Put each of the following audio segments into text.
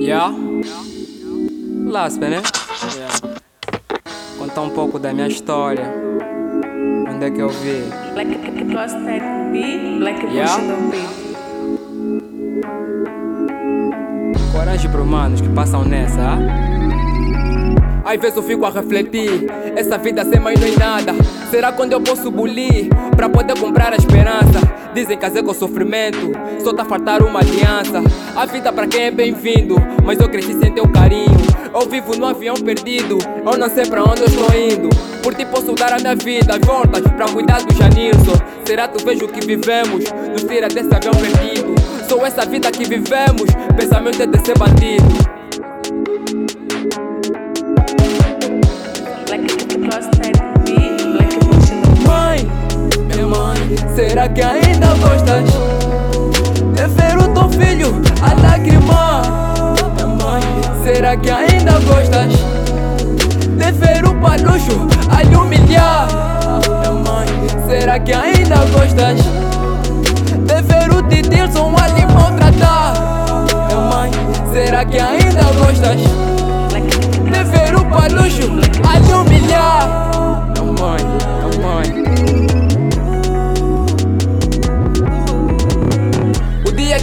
Yeah. Last, né? Yeah. Contar um pouco da minha história. Onde é que eu vi? Black Prospect B, Black Yeah. Bushido B. Coragem para humanos que passam nessa, ah? Às vezes eu fico a refletir. Essa vida sem mais nem nada. Será quando eu posso bulir? Pra poder comprar a esperança. Dizem que é com sofrimento. Só tá faltar uma aliança. A vida pra quem é bem-vindo. Mas eu cresci sem teu carinho. Eu vivo no avião perdido. Eu não sei pra onde eu estou indo. Por ti posso dar a minha vida. As voltas pra cuidar do Janilson. Será tu vejo o que vivemos? Nos tira desse avião perdido. Sou essa vida que vivemos. Pensamento é de ser bandido será que ainda gostas de ver o teu filho a? Minha mãe, será que ainda gostas de ver o palucho a lhe humilhar? Mãe, será que ainda gostas de ver o Titilson a lhe maltratar? Mãe, será que ainda gostas? Black de ver o palucho a lhe humilhar.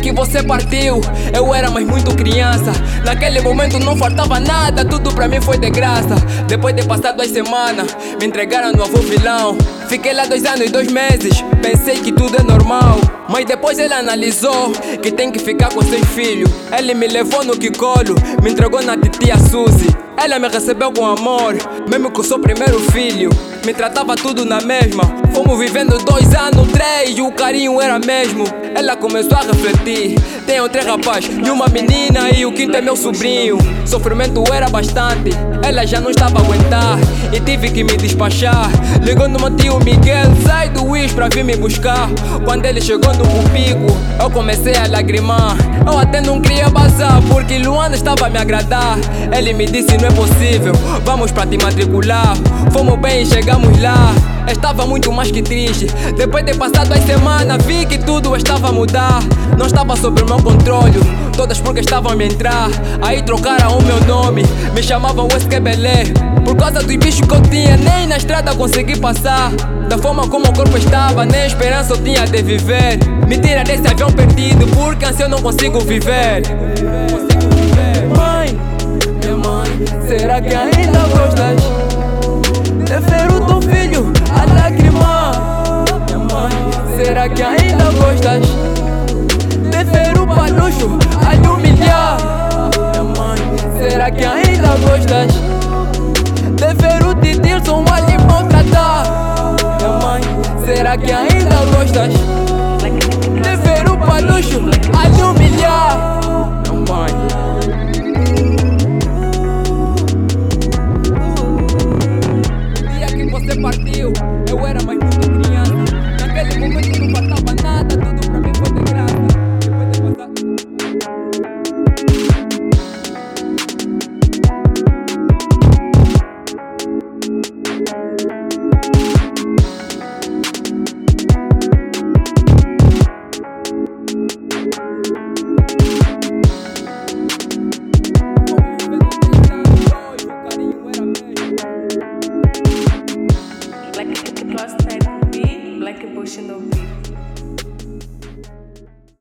Que você partiu, eu era mais muito criança. Naquele momento não faltava nada, tudo pra mim foi de graça. Depois de passar duas semanas, me entregaram no avô vilão. Fiquei lá dois anos e dois meses, pensei que tudo é normal. Mas depois ele analisou que tem que ficar com seus filhos. Ele me levou no Kikolo, me entregou na titia Suzy. Ela me recebeu com amor, mesmo que eu sou primeiro filho. Me tratava tudo na mesma. Fomos vivendo dois anos, três, e o carinho era mesmo. Ela começou a refletir. Tenho três rapazes e uma menina, e o quinto é meu sobrinho. Sofrimento era bastante, ela já não estava a aguentar. E tive que me despachar. Ligou no meu tio Miguel, sai do Wish pra vir me buscar. Quando ele chegou no Cupico, eu comecei a lagrimar. Eu até não queria bazar, porque Luana estava a me agradar. Ele me disse: não é possível, vamos pra te matricular. Fomos bem e chegamos lá. Estava muito mais que triste. Depois de passar duas semanas, vi que tudo estava a mudar. Não estava sob o meu controle, todas porque estavam a me entrar. Aí trocaram o meu nome, me chamavam Esquebelé. Por causa dos bichos que eu tinha, nem na estrada consegui passar. Da forma como o corpo estava, nem esperança eu tinha de viver. Me tira desse avião perdido, porque assim eu não consigo viver. Mãe, minha mãe, será que ainda gostas de ver o teu filho a lagrimar? Minha mãe, será que ainda gostas de ver o palucho a lhe humilhar? Minha mãe, será que ainda gostas continue.